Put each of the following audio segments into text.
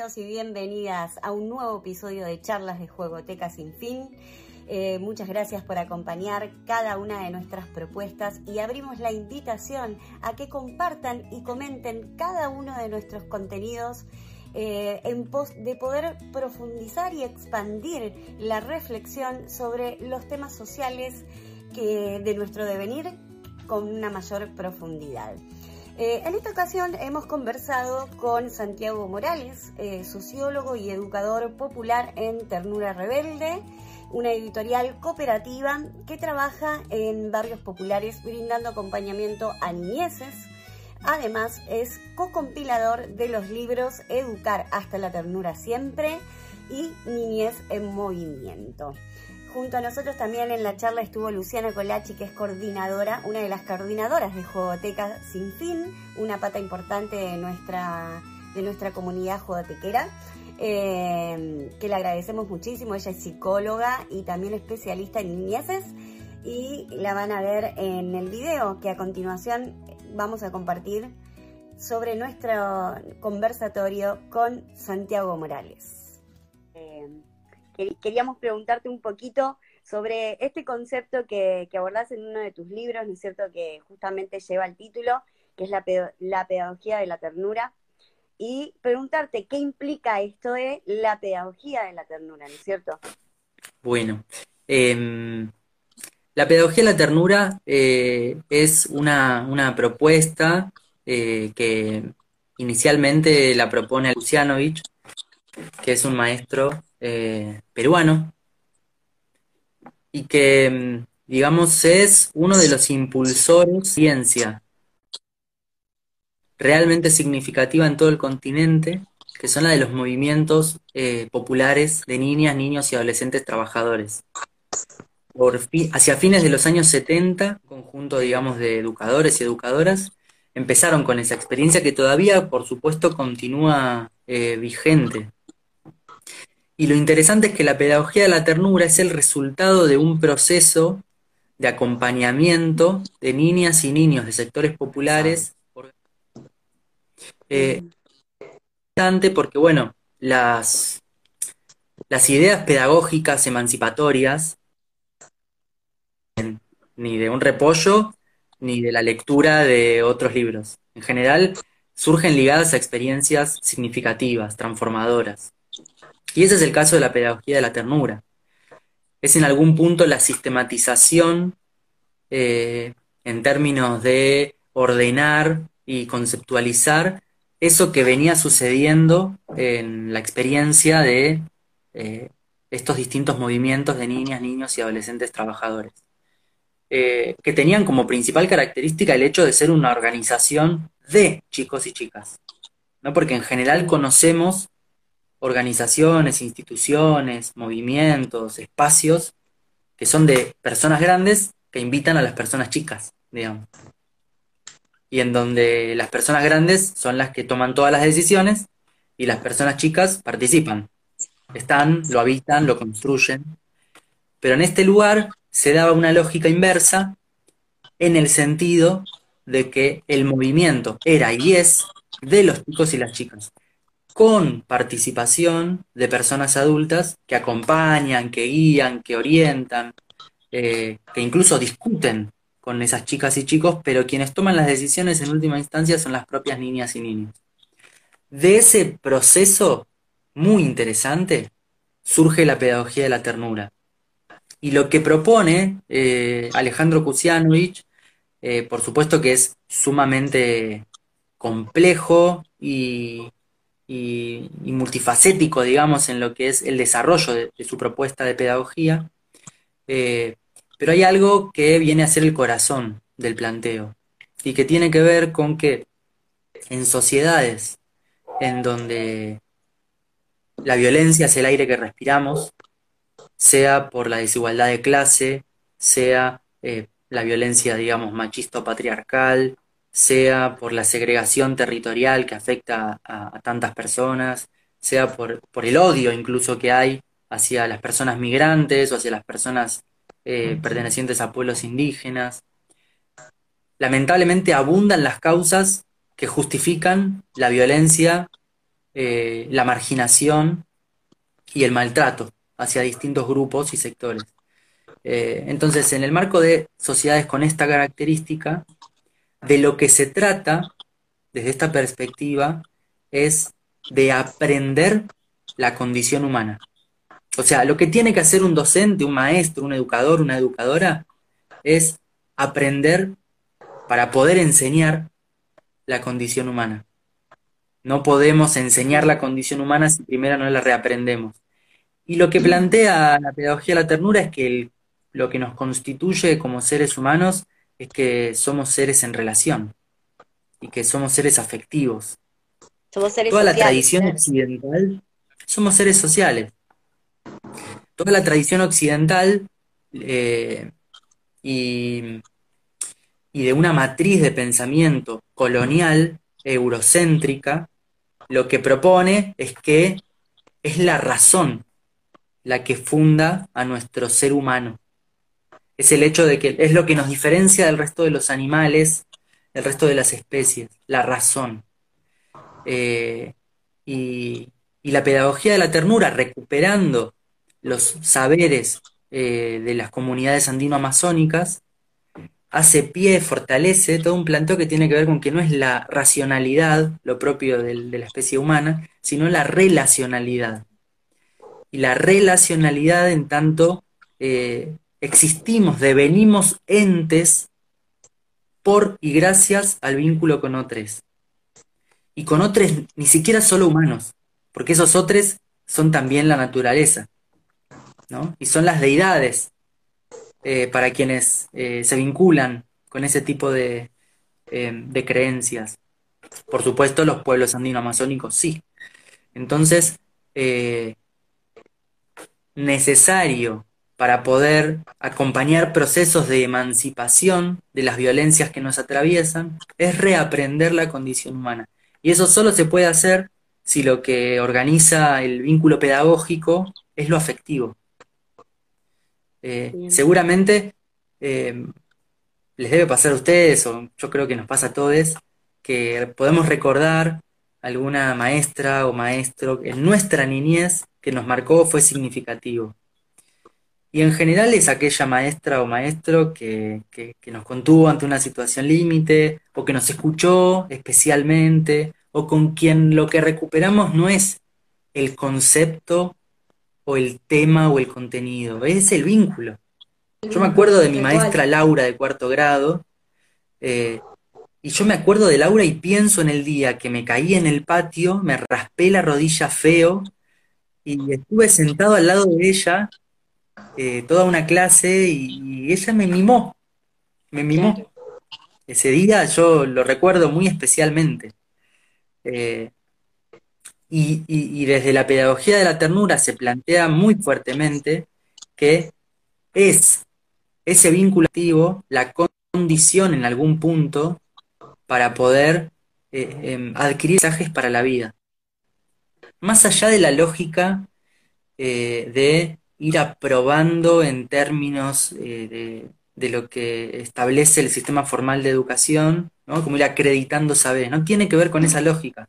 y bienvenidas a un nuevo episodio de Charlas de Juegoteca Sin Fin. Eh, muchas gracias por acompañar cada una de nuestras propuestas y abrimos la invitación a que compartan y comenten cada uno de nuestros contenidos eh, en pos de poder profundizar y expandir la reflexión sobre los temas sociales que, de nuestro devenir con una mayor profundidad. Eh, en esta ocasión hemos conversado con Santiago Morales, eh, sociólogo y educador popular en Ternura Rebelde, una editorial cooperativa que trabaja en barrios populares brindando acompañamiento a niñeces. Además es co-compilador de los libros Educar hasta la ternura siempre y Niñez en movimiento. Junto a nosotros también en la charla estuvo Luciana Colachi, que es coordinadora, una de las coordinadoras de Jugoteca Sin Fin, una pata importante de nuestra, de nuestra comunidad jugotequera, eh, que le agradecemos muchísimo. Ella es psicóloga y también especialista en niñeces. Y la van a ver en el video que a continuación vamos a compartir sobre nuestro conversatorio con Santiago Morales queríamos preguntarte un poquito sobre este concepto que, que abordás en uno de tus libros, ¿no es cierto?, que justamente lleva el título, que es la, pedagogía de la ternura, y preguntarte qué implica esto de la pedagogía de la ternura, ¿no es cierto? Bueno, em, la pedagogía de la ternura eh, es una, propuesta eh, que inicialmente la propone Lucianovich, que es un maestro eh, peruano y que, mm, digamos, es uno de los impulsores de ciencia realmente significativa en todo el continente, que son la de los movimientos eh, populares de niñas, niños y adolescentes trabajadores. Hacia fines de los años 70, conjunto, digamos, de educadores y educadoras, empezaron con esa experiencia que todavía, por supuesto, continúa eh, vigente y lo interesante es que la pedagogía de la ternura es el resultado de un proceso de acompañamiento de niñas y niños de sectores populares. Eh, porque, bueno, las, las ideas pedagógicas emancipatorias, ni de un repollo, ni de la lectura de otros libros. En general, surgen ligadas a experiencias significativas, transformadoras. Y ese es el caso de la pedagogía de la ternura. Es en algún punto la sistematización eh, en términos de ordenar y conceptualizar eso que venía sucediendo en la experiencia de eh, estos distintos movimientos de niñas, niños y adolescentes trabajadores, eh, que tenían como principal característica el hecho de ser una organización de chicos y chicas, ¿no? porque en general conocemos organizaciones, instituciones, movimientos, espacios que son de personas grandes que invitan a las personas chicas, digamos. Y en donde las personas grandes son las que toman todas las decisiones y las personas chicas participan. Están, lo habitan, lo construyen. Pero en este lugar se daba una lógica inversa en el sentido de que el movimiento era y es de los chicos y las chicas con participación de personas adultas que acompañan, que guían, que orientan, eh, que incluso discuten con esas chicas y chicos, pero quienes toman las decisiones en última instancia son las propias niñas y niños. De ese proceso muy interesante surge la pedagogía de la ternura. Y lo que propone eh, Alejandro Kusianovich, eh, por supuesto que es sumamente complejo y, y, multifacético, digamos, en lo que es el desarrollo de, su propuesta de pedagogía, eh, pero hay algo que viene a ser el corazón del planteo y que tiene que ver con que en sociedades en donde la violencia es el aire que respiramos, sea por la desigualdad de clase, sea eh, la violencia, digamos, machista patriarcal, sea por la segregación territorial que afecta a, tantas personas, sea por, el odio incluso que hay hacia las personas migrantes o hacia las personas eh, pertenecientes a pueblos indígenas. Lamentablemente abundan las causas que justifican la violencia eh, la marginación y el maltrato hacia distintos grupos y sectores. Eh, entonces, en el marco de sociedades con esta característica, de lo que se trata desde esta perspectiva es de aprender la condición humana. O sea, lo que tiene que hacer un docente, un maestro, un educador, una educadora, es aprender para poder enseñar la condición humana. No podemos enseñar la condición humana si primero no la reaprendemos. Y lo que plantea la pedagogía de la ternura es que lo que nos constituye como seres humanos es que somos seres en relación y que somos seres afectivos. Somos seres Toda la tradición occidental, somos seres sociales. Toda la tradición occidental eh, y, y de una matriz de pensamiento colonial, eurocéntrica, lo que propone es que es la razón la que funda a nuestro ser humano. Es el hecho de que es lo que nos diferencia del resto de los animales, del resto de las especies, la razón. Eh, y, la pedagogía de la ternura, recuperando los saberes eh, de las comunidades andino-amazónicas, hace pie, fortalece todo un planteo que tiene que ver con que no es la racionalidad lo propio de la especie humana, sino la relacionalidad. Y la relacionalidad en tanto eh, existimos, devenimos entes por y gracias al vínculo con otros. Y con otros ni siquiera solo humanos, porque esos otros son también la naturaleza, ¿no? Y son las deidades eh, para quienes eh, se vinculan con ese tipo de, eh, de creencias. Por supuesto, los pueblos andino-amazónicos sí. Entonces, necesario para poder acompañar procesos de emancipación de las violencias que nos atraviesan es reaprender la condición humana. Y eso solo se puede hacer si lo que organiza el vínculo pedagógico es lo afectivo. Eh, seguramente eh, les debe pasar a ustedes, o yo creo que nos pasa a todos, que podemos recordar alguna maestra o maestro en nuestra niñez que nos marcó fue significativo. Y en general es aquella maestra o maestro que, que, nos contuvo ante una situación límite, o que nos escuchó especialmente, o con quien lo que recuperamos no es el concepto o el tema o el contenido, es el vínculo. Yo me acuerdo de mi maestra Laura de cuarto grado, eh, y yo me acuerdo de Laura y pienso en el día que me caí en el patio, me raspé la rodilla feo y estuve sentado al lado de ella eh, toda una clase y, ella me mimó, me mimó. Ese día yo lo recuerdo muy especialmente. Eh, y, desde la pedagogía de la ternura se plantea muy fuertemente que es ese vínculo activo la condición en algún punto para poder eh, em, adquirir mensajes para la vida. Más allá de la lógica eh, de ir aprobando en términos eh, de, lo que establece el sistema formal de educación, ¿no? como ir acreditando saberes, no tiene que ver con esa lógica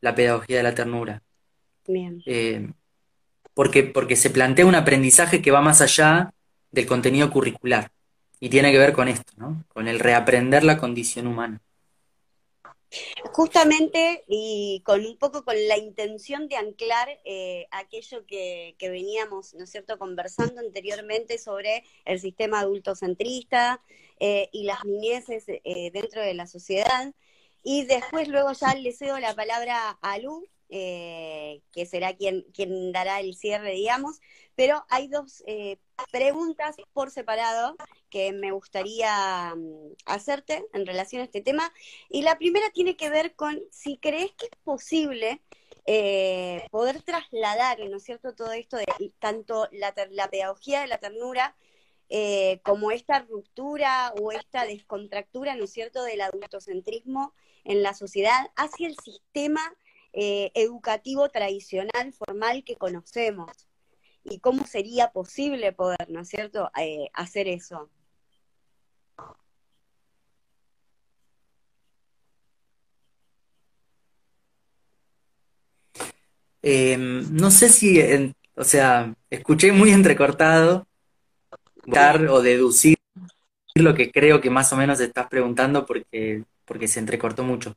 la pedagogía de la ternura. Eh, porque, porque se plantea un aprendizaje que va más allá del contenido curricular y tiene que ver con esto, ¿no? con el reaprender la condición humana. Justamente y con un poco con la intención de anclar eh, aquello que, veníamos, ¿no es cierto?, conversando anteriormente sobre el sistema adultocentrista eh, y las niñeces dentro de la sociedad. Y después luego ya le cedo la palabra a Lu, eh, que será quien, quien dará el cierre, digamos. Pero hay dos eh, preguntas por separado que me gustaría mm, hacerte en relación a este tema. Y la primera tiene que ver con si crees que es posible eh, poder trasladar, ¿no es cierto?, todo esto de tanto la, la pedagogía de la ternura como esta ruptura o esta descontractura, ¿no es cierto?, del adultocentrismo en la sociedad hacia el sistema eh, educativo tradicional, formal que conocemos. ¿Y cómo sería posible poder, ¿no es cierto?, eh, hacer eso. Em, no sé si, o sea, escuché muy entrecortado dar o deducir lo que creo que más o menos estás preguntando porque, porque se entrecortó mucho.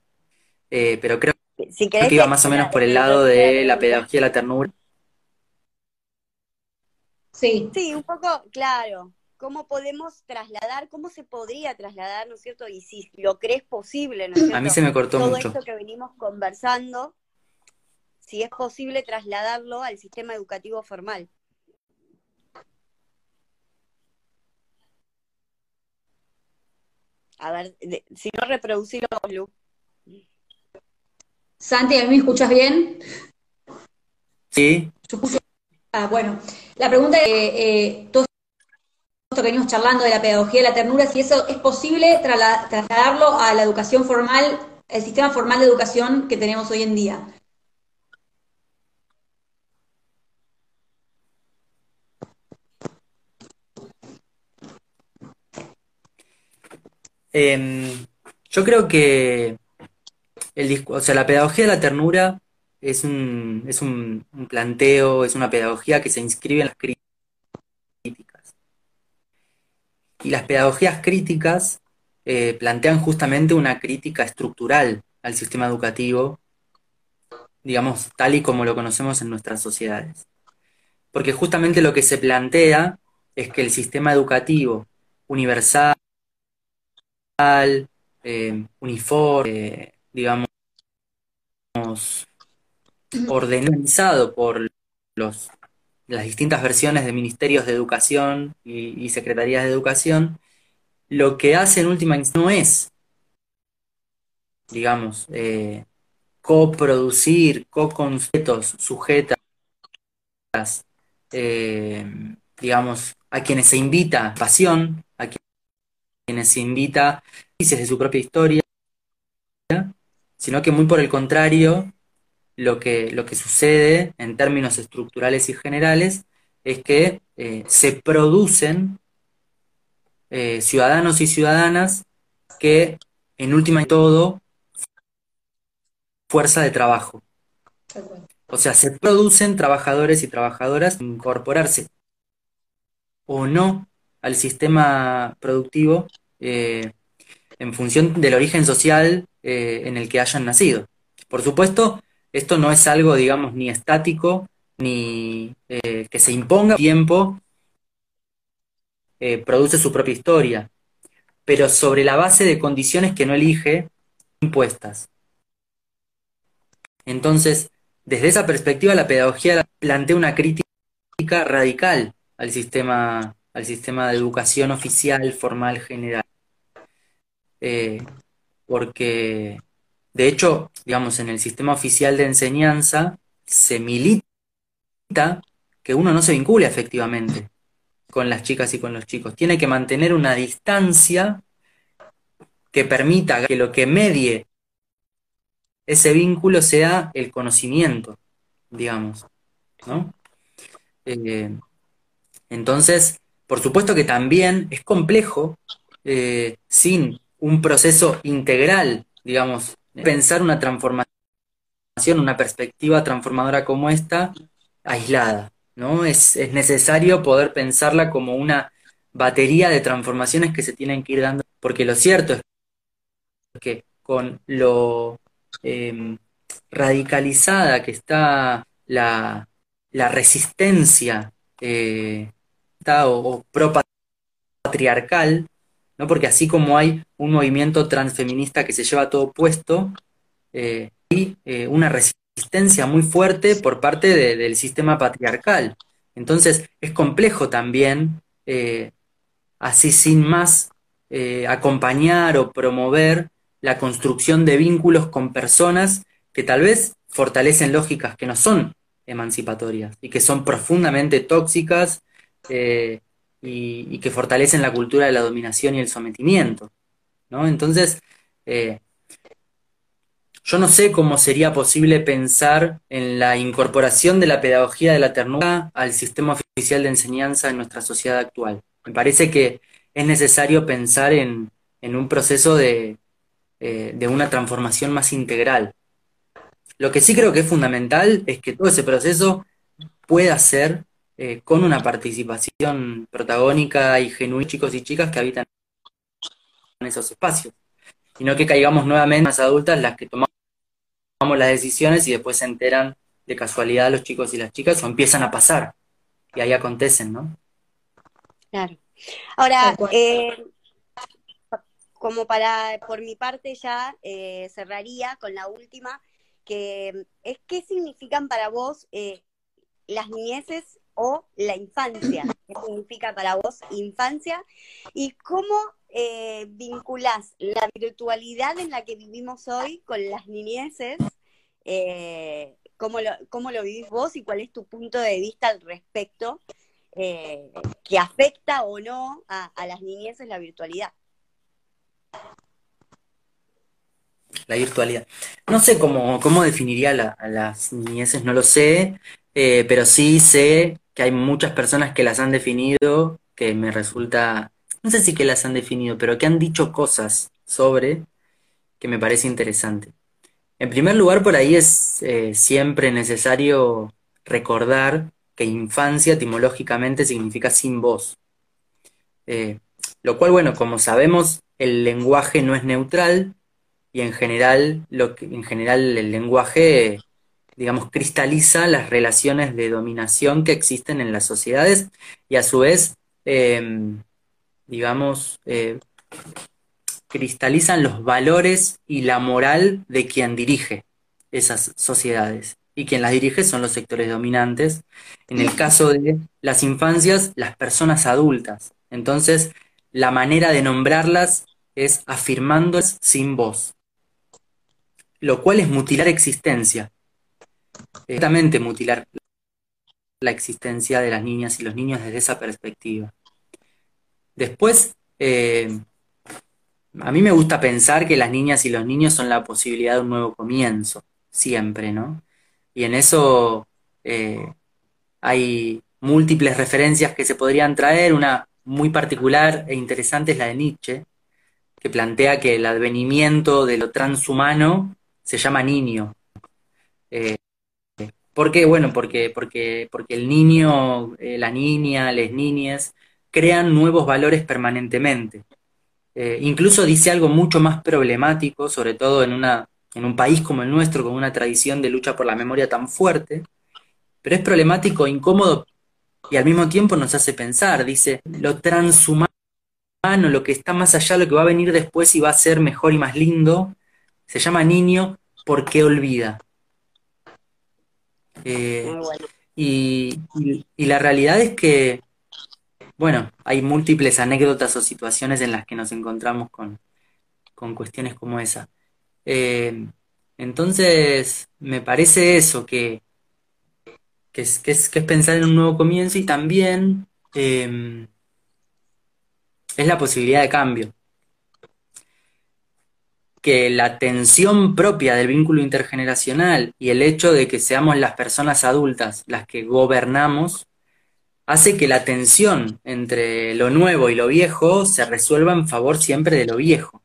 Eh, pero creo que iba más o menos por el lado de la pedagogía de la ternura. Sí. Sí, un poco, claro. ¿Cómo podemos trasladar, cómo se podría trasladar, ¿no es cierto? Y si lo crees posible, ¿no es cierto? A mí se me cortó Todo mucho. esto que venimos conversando, si es posible trasladarlo al sistema educativo formal. A ver, si no reproducirlo, Lu. Santi, ¿a mí me escuchas bien? Sí. Ah, bueno, la pregunta es, eh, todo esto que venimos charlando de la pedagogía de la ternura, si eso es posible trasladarlo a la educación formal, el sistema formal de educación que tenemos hoy en día. Em, yo creo que el, o sea, la pedagogía de la ternura es un, es un, planteo, es una pedagogía que se inscribe en las críticas. Y las pedagogías críticas eh, plantean justamente una crítica estructural al sistema educativo, digamos, tal y como lo conocemos en nuestras sociedades. Porque justamente lo que se plantea es que el sistema educativo universal, eh, uniforme, digamos, organizado por los, las distintas versiones de ministerios de educación y, secretarías de educación, lo que hace en última instancia no es, digamos, eh, coproducir, co-conceptos sujetas, eh, digamos, a quienes se invita pasión, a quienes se invita de su propia historia, sino que muy por el contrario, lo que, lo que sucede en términos estructurales y generales es que eh, se producen eh, ciudadanos y ciudadanas que, en última y todo, fuerza de trabajo. O sea, se producen trabajadores y trabajadoras incorporarse o no al sistema productivo eh, en función del origen social en el que hayan nacido. Por supuesto, esto no es algo, digamos, ni estático, ni eh, que se imponga tiempo, eh, produce su propia historia, pero sobre la base de condiciones que no elige impuestas. Entonces, desde esa perspectiva, la pedagogía plantea una crítica radical al sistema, al sistema de educación oficial, formal, general. Eh, porque de hecho, digamos, en el sistema oficial de enseñanza se milita que uno no se vincule efectivamente con las chicas y con los chicos. Tiene que mantener una distancia que permita que lo que medie ese vínculo sea el conocimiento, digamos, ¿no? Eh, entonces, por supuesto que también es complejo eh, sin un proceso integral, digamos, pensar una transformación, una perspectiva transformadora como esta, aislada, ¿no? Es, necesario poder pensarla como una batería de transformaciones que se tienen que ir dando, porque lo cierto es que con lo em, radicalizada que está la, resistencia eh, o, o pro-patriarcal, ¿no? Porque así como hay un movimiento transfeminista que se lleva todo puesto, eh, hay eh, una resistencia muy fuerte por parte del sistema patriarcal. Entonces es complejo también, eh, así sin más, acompañar o promover la construcción de vínculos con personas que tal vez fortalecen lógicas que no son emancipatorias y que son profundamente tóxicas y, que fortalecen la cultura de la dominación y el sometimiento. ¿no? Entonces, eh, yo no sé cómo sería posible pensar en la incorporación de la pedagogía de la ternura al sistema oficial de enseñanza en nuestra sociedad actual. Me parece que es necesario pensar en, un proceso de, eh, de una transformación más integral. Lo que sí creo que es fundamental es que todo ese proceso pueda ser eh, con una participación protagónica y genuina chicos y chicas que habitan en esos espacios. Y no que caigamos nuevamente las adultas las que tomamos las decisiones y después se enteran de casualidad los chicos y las chicas o empiezan a pasar y ahí acontecen, ¿no? Claro. Ahora, eh, como para, por mi parte ya eh, cerraría con la última, que es qué significan para vos eh, las niñeces o la infancia. ¿Qué significa para vos infancia? ¿Y cómo eh, vinculás la virtualidad en la que vivimos hoy con las niñeces? Eh, ¿cómo, lo, ¿Cómo lo vivís vos y cuál es tu punto de vista al respecto? Eh, que afecta o no a, las niñeces la virtualidad. La virtualidad. No sé cómo, cómo definiría a las niñeces, no lo sé, eh, pero sí sé que hay muchas personas que las han definido, que me resulta, no sé si que las han definido, pero que han dicho cosas sobre que me parece interesante. En primer lugar, por ahí es eh, siempre necesario recordar que infancia etimológicamente significa sin voz. Eh, lo cual, bueno, como sabemos, el lenguaje no es neutral y en general, lo que, en general el lenguaje digamos, cristaliza las relaciones de dominación que existen en las sociedades y a su vez, em, digamos, eh, cristalizan los valores y la moral de quien dirige esas sociedades. Y quien las dirige son los sectores dominantes. En el caso de las infancias, las personas adultas. Entonces, la manera de nombrarlas es afirmándolas sin voz, lo cual es mutilar existencia, exactamente mutilar la existencia de las niñas y los niños desde esa perspectiva. Después, eh, a mí me gusta pensar que las niñas y los niños son la posibilidad de un nuevo comienzo, siempre, ¿no? Y en eso eh, hay múltiples referencias que se podrían traer, una muy particular e interesante es la de Nietzsche, que plantea que el advenimiento de lo transhumano se llama niño. Eh, ¿Por qué? Bueno, porque, porque, porque el niño, eh, la niña, las niñas crean nuevos valores permanentemente. Eh, incluso dice algo mucho más problemático, sobre todo en, una, en un país como el nuestro, con una tradición de lucha por la memoria tan fuerte, pero es problemático, incómodo y al mismo tiempo nos hace pensar. Dice, lo transhumano, lo que está más allá, lo que va a venir después y va a ser mejor y más lindo, se llama niño porque olvida. Eh, y, la realidad es que, bueno, hay múltiples anécdotas o situaciones en las que nos encontramos con, cuestiones como esa. Eh, entonces, me parece eso, que, que, es, que, es, pensar en un nuevo comienzo y también eh, es la posibilidad de cambio que la tensión propia del vínculo intergeneracional y el hecho de que seamos las personas adultas las que gobernamos hace que la tensión entre lo nuevo y lo viejo se resuelva en favor siempre de lo viejo,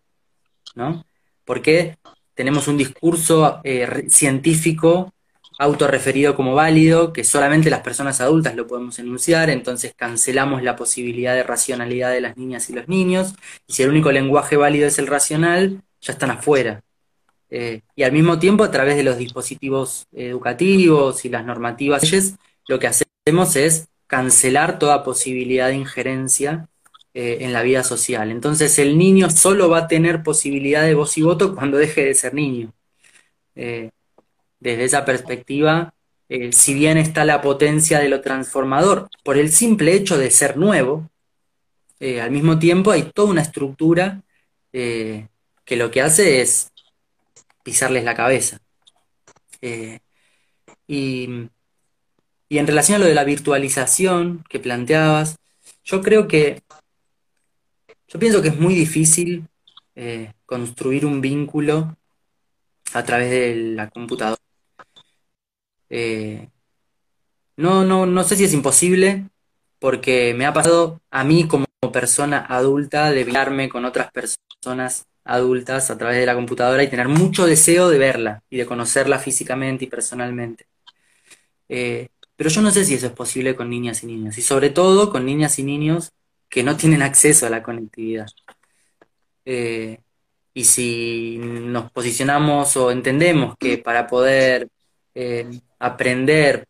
¿no? Porque tenemos un discurso eh, científico autorreferido como válido, que solamente las personas adultas lo podemos enunciar, entonces cancelamos la posibilidad de racionalidad de las niñas y los niños, y si el único lenguaje válido es el racional, ya están afuera. Eh, y al mismo tiempo, a través de los dispositivos educativos y las normativas, lo que hacemos es cancelar toda posibilidad de injerencia eh, en la vida social. Entonces el niño solo va a tener posibilidad de voz y voto cuando deje de ser niño. Eh, desde esa perspectiva, si bien está la potencia de lo transformador, por el simple hecho de ser nuevo, al mismo tiempo hay toda una estructura lo que hace es pisarles la cabeza. Eh, y, en relación a lo de la virtualización que planteabas, yo creo que, yo pienso que es muy difícil eh, construir un vínculo a través de la computadora. Eh, no, no, no sé si es imposible, porque me ha pasado a mí como persona adulta de hablarme con otras personas adultas a través de la computadora y tener mucho deseo de verla y de conocerla físicamente y personalmente. Eh, pero yo no sé si eso es posible con niñas y niños, y sobre todo con niñas y niños que no tienen acceso a la conectividad. Eh, y si nos posicionamos o entendemos que para poder eh, aprender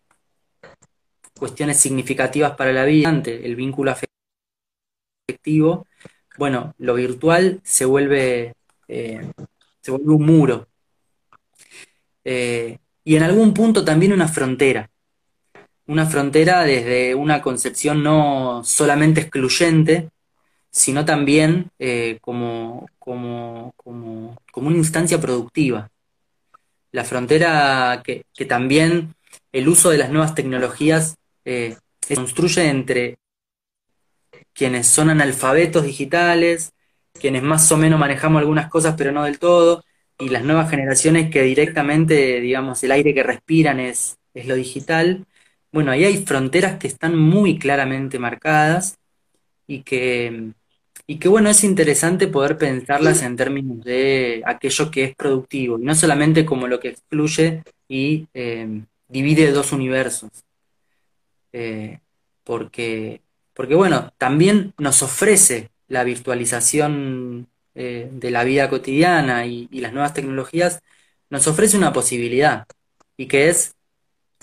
cuestiones significativas para la vida, el vínculo afectivo, bueno, lo virtual se vuelve, eh, se vuelve un muro. Eh, y en algún punto también una frontera. Una frontera desde una concepción no solamente excluyente, sino también eh, como, como, como, una instancia productiva. La frontera que, que, también el uso de las nuevas tecnologías se construye entre quienes son analfabetos digitales, quienes más o menos manejamos algunas cosas pero no del todo, y las nuevas generaciones que directamente, digamos, el aire que respiran es, es lo digital. Bueno, ahí hay fronteras que están muy claramente marcadas y que, y que, bueno, es interesante poder pensarlas en términos de aquello que es productivo, y no solamente como lo que excluye y eh, divide dos universos. Eh, porque porque bueno, también nos ofrece la virtualización eh, de la vida cotidiana y, las nuevas tecnologías, nos ofrece una posibilidad, y que es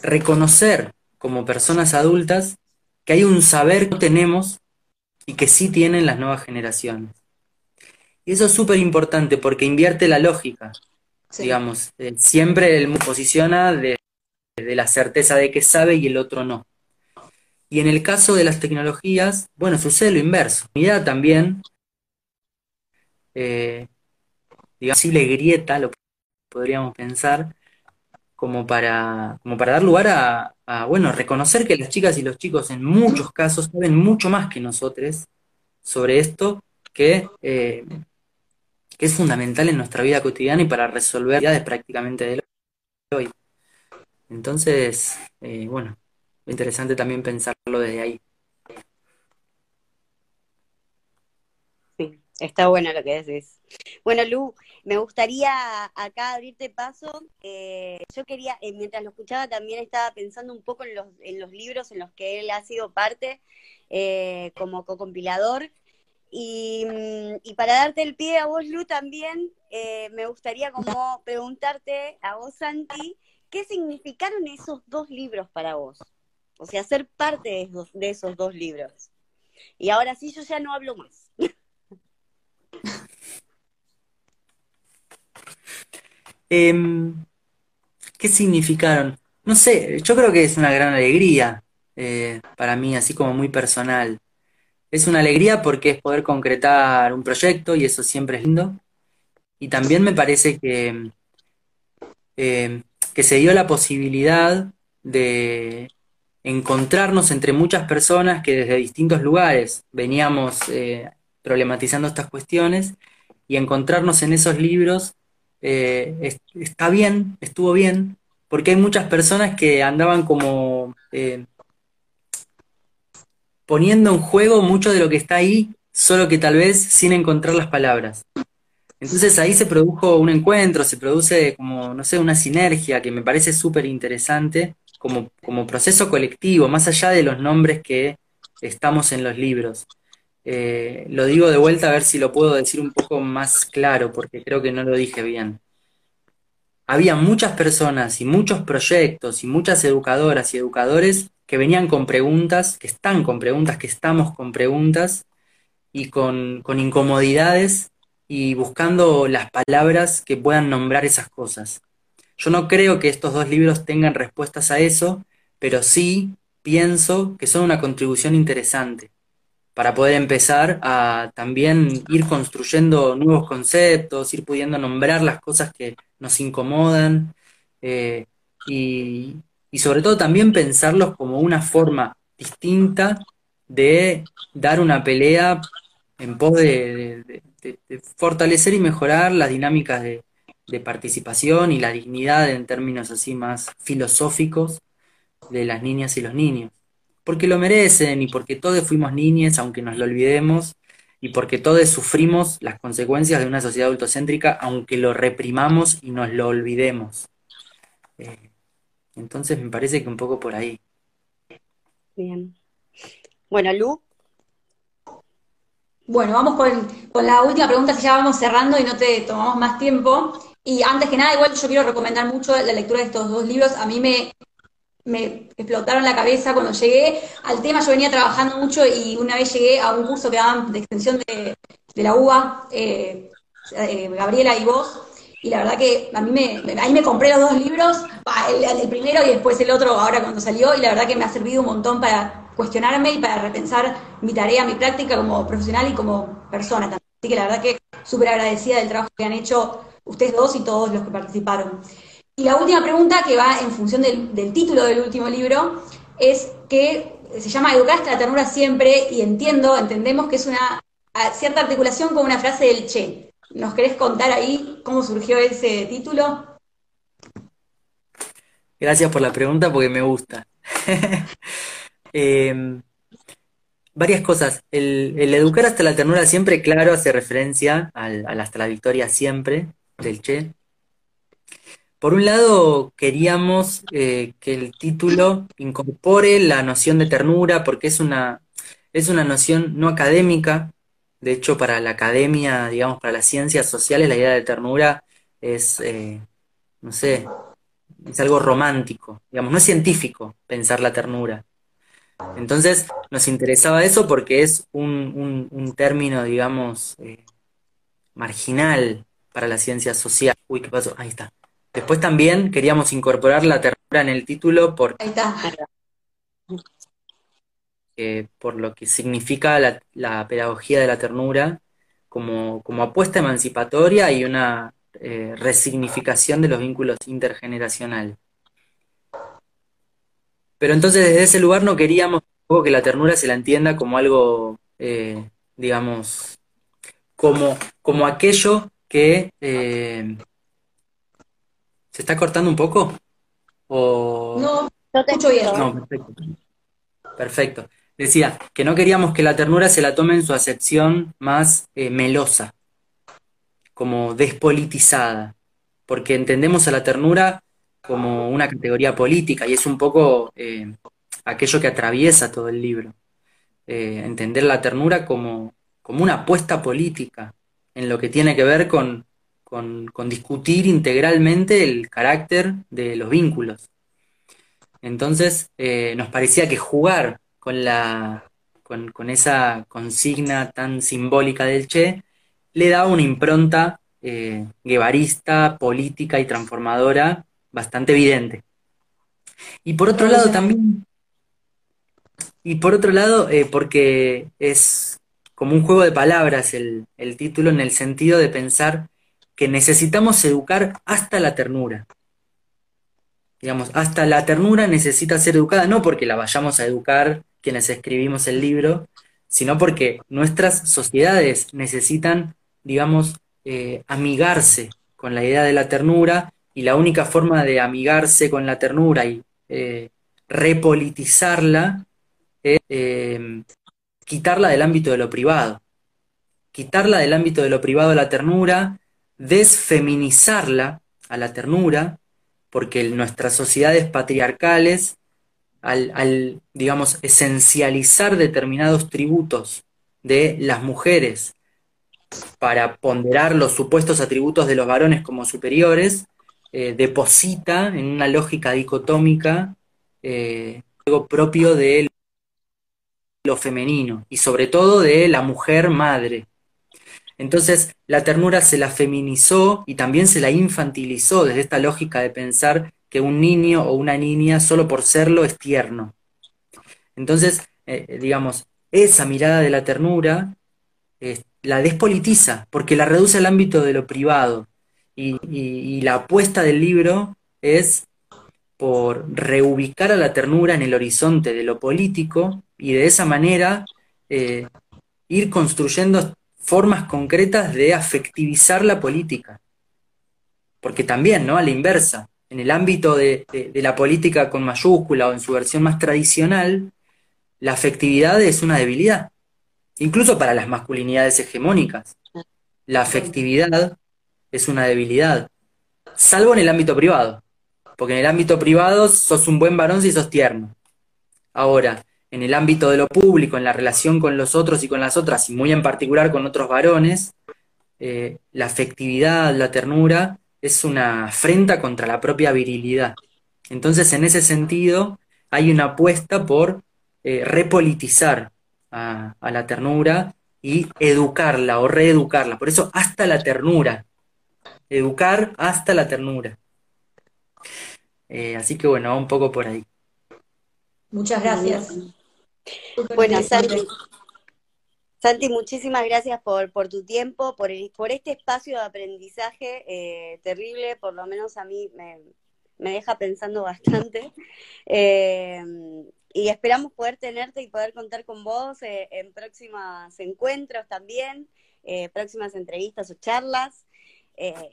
reconocer como personas adultas que hay un saber que tenemos y que sí tienen las nuevas generaciones. Y eso es súper importante porque invierte la lógica. Digamos, eh, siempre el posiciona de, de la certeza de que sabe y el otro no. Y en el caso de las tecnologías, bueno, sucede lo inverso. La también, eh, digamos, posible grieta, lo podríamos pensar, como para, como para dar lugar a, bueno, reconocer que las chicas y los chicos en muchos casos saben mucho más que nosotros sobre esto que, eh, es fundamental en nuestra vida cotidiana y para resolver actividades prácticamente de hoy. Entonces, eh, bueno, interesante también pensarlo desde ahí. Sí, está bueno lo que decís. Bueno, Lu, me gustaría acá abrirte paso. Eh, yo quería, eh, mientras lo escuchaba, también estaba pensando un poco en los, en los libros en los que él ha sido parte eh, como co-compilador. Y, mm, y, para darte el pie a vos, Lu, también me gustaría como preguntarte a vos, Santi, ¿qué significaron esos dos libros para vos? O sea, ser parte de esos, dos libros. Y ahora sí, yo ya no hablo más. Em, ¿Qué significaron? No sé, yo creo que es una gran alegría eh, para mí, así como muy personal. Es una alegría porque es poder concretar un proyecto y eso siempre es lindo. Y también me parece que, eh, que se dio la posibilidad de, encontrarnos entre muchas personas que desde distintos lugares veníamos eh, problematizando estas cuestiones y encontrarnos en esos libros eh, está bien, estuvo bien, porque hay muchas personas que andaban como eh, poniendo en juego mucho de lo que está ahí, solo que tal vez sin encontrar las palabras. Entonces ahí se produjo un encuentro, se produce como, no sé, una sinergia que me parece súper interesante como, como proceso colectivo, más allá de los nombres que estamos en los libros. Eh, lo digo de vuelta a ver si lo puedo decir un poco más claro, porque creo que no lo dije bien. Había muchas personas y muchos proyectos y muchas educadoras y educadores que venían con preguntas, que están con preguntas, que estamos con preguntas y con, con incomodidades y buscando las palabras que puedan nombrar esas cosas. Yo no creo que estos dos libros tengan respuestas a eso, pero sí pienso que son una contribución interesante para poder empezar a también ir construyendo nuevos conceptos, ir pudiendo nombrar las cosas que nos incomodan eh, y, sobre todo también pensarlos como una forma distinta de dar una pelea en pos de fortalecer y mejorar las dinámicas de, de participación y la dignidad en términos así más filosóficos de las niñas y los niños. Porque lo merecen y porque todos fuimos niñas, aunque nos lo olvidemos, y porque todos sufrimos las consecuencias de una sociedad adultocéntrica, aunque lo reprimamos y nos lo olvidemos. Eh, entonces me parece que un poco por ahí. Bien. Bueno, Lu. Bueno, vamos con, con la última pregunta, si ya vamos cerrando y no te tomamos más tiempo. Y antes que nada, igual yo quiero recomendar mucho la lectura de estos dos libros. A mí me, me explotaron la cabeza cuando llegué al tema. Yo venía trabajando mucho y una vez llegué a un curso que daban de extensión de, la UBA, eh, eh, Gabriela y vos, y la verdad que a mí me, ahí me compré los dos libros, el, el, primero y después el otro ahora cuando salió, y la verdad que me ha servido un montón para cuestionarme y para repensar mi tarea, mi práctica como profesional y como persona también. Así que la verdad que súper agradecida del trabajo que han hecho ustedes dos y todos los que participaron. Y la última pregunta, que va en función del, título del último libro, es que se llama Educar hasta la ternura siempre, y entiendo, entendemos que es una cierta articulación con una frase del Che. ¿Nos querés contar ahí cómo surgió ese título? Gracias por la pregunta porque me gusta. Em, varias cosas. El, educar hasta la ternura siempre, claro, hace referencia al, hasta la victoria siempre del Che. Por un lado, queríamos eh, que el título incorpore la noción de ternura, porque es una, es una noción no académica. De hecho, para la academia, digamos, para las ciencias sociales, la idea de ternura es, eh, no sé, es algo romántico, digamos, no es científico pensar la ternura. Entonces, nos interesaba eso porque es un, término, digamos, eh, marginal para la ciencia social. Uy, ¿qué pasó? Ahí está. Después también queríamos incorporar la ternura en el título por, por lo que significa la, pedagogía de la ternura como, apuesta emancipatoria y una eh, resignificación de los vínculos intergeneracionales. Pero entonces desde ese lugar no queríamos que la ternura se la entienda como algo, eh, digamos, como, como aquello que... Eh, ¿Se está cortando un poco? ¿O... No, no te escucho bien. No, perfecto. Perfecto. Decía que no queríamos que la ternura se la tome en su acepción más eh, melosa, como despolitizada, porque entendemos a la ternura como una categoría política y es un poco eh, aquello que atraviesa todo el libro. Eh, entender la ternura como, como una apuesta política en lo que tiene que ver con, discutir integralmente el carácter de los vínculos. Entonces eh, nos parecía que jugar con, la, con, esa consigna tan simbólica del Che le daba una impronta guevarista, política y transformadora bastante evidente. Y por otro lado también, y por otro lado, eh, porque es como un juego de palabras el, el título en el sentido de pensar que necesitamos educar hasta la ternura. Digamos, hasta la ternura necesita ser educada, no porque la vayamos a educar quienes escribimos el libro, sino porque nuestras sociedades necesitan, digamos, eh, amigarse con la idea de la ternura y la única forma de amigarse con la ternura y eh, repolitizarla es eh, quitarla del ámbito de lo privado. Quitarla del ámbito de lo privado a la ternura, desfeminizarla a la ternura, porque nuestras sociedades patriarcales, al, al, digamos, esencializar determinados tributos de las mujeres para ponderar los supuestos atributos de los varones como superiores, eh, deposita en una lógica dicotómica eh, algo propio de lo femenino y sobre todo de la mujer madre. Entonces la ternura se la feminizó y también se la infantilizó desde esta lógica de pensar que un niño o una niña solo por serlo es tierno. Entonces, eh, digamos, esa mirada de la ternura la despolitiza porque la reduce al ámbito de lo privado, y, la apuesta del libro es por reubicar a la ternura en el horizonte de lo político y de esa manera eh, ir construyendo formas concretas de afectivizar la política. Porque también, ¿no? A la inversa, en el ámbito de, de la política con mayúscula o en su versión más tradicional, la afectividad es una debilidad. incluso para las masculinidades hegemónicas. La afectividad es una debilidad, salvo en el ámbito privado, porque en el ámbito privado sos un buen varón si sos tierno. Ahora, en el ámbito de lo público, en la relación con los otros y con las otras, y muy en particular con otros varones, eh, la afectividad, la ternura, es una afrenta contra la propia virilidad. Entonces, en ese sentido, hay una apuesta por eh, repolitizar a, la ternura y educarla o reeducarla. Por eso, hasta la ternura. Educar hasta la ternura. Eh, así que bueno, un poco por ahí. Muchas gracias. Bueno, Santi, Santi, muchísimas gracias por, por tu tiempo, por, por este espacio de aprendizaje eh, terrible, por lo menos a mí me, deja pensando bastante. Eh, y esperamos poder tenerte y poder contar con vos eh, en próximos encuentros también, próximas entrevistas o charlas.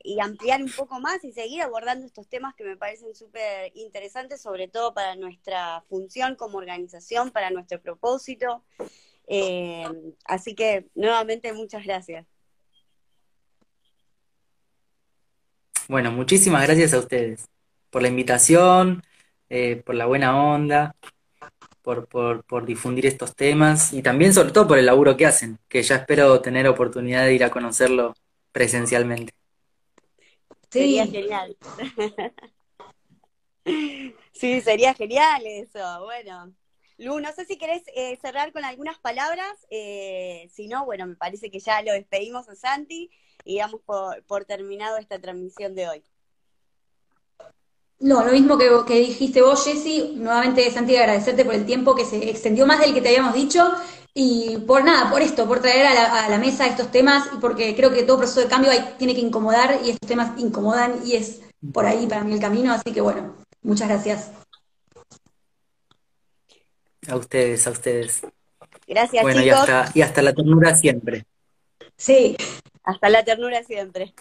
Y ampliar un poco más y seguir abordando estos temas que me parecen súper interesantes, sobre todo para nuestra función como organización, para nuestro propósito. Eh, así que nuevamente muchas gracias. Bueno, muchísimas gracias a ustedes por la invitación, eh, por la buena onda, por, por, difundir estos temas y también sobre todo por el laburo que hacen, que ya espero tener oportunidad de ir a conocerlo presencialmente. Sería genial. sí, sería genial eso. Bueno, Lu, no sé si querés eh, cerrar con algunas palabras, eh, si no, bueno, me parece que ya lo despedimos a Santi y damos por, terminado esta transmisión de hoy. No, lo mismo que, que dijiste vos, Jessy, nuevamente Santi, agradecerte por el tiempo que se extendió más del que te habíamos dicho y por nada, por esto, por traer a la, mesa estos temas y porque creo que todo proceso de cambio tiene que incomodar y estos temas incomodan y es por ahí para mí el camino, así que bueno, muchas gracias. A ustedes, a ustedes. Gracias, bueno, chicos. y hasta la ternura siempre. Sí. Hasta la ternura siempre.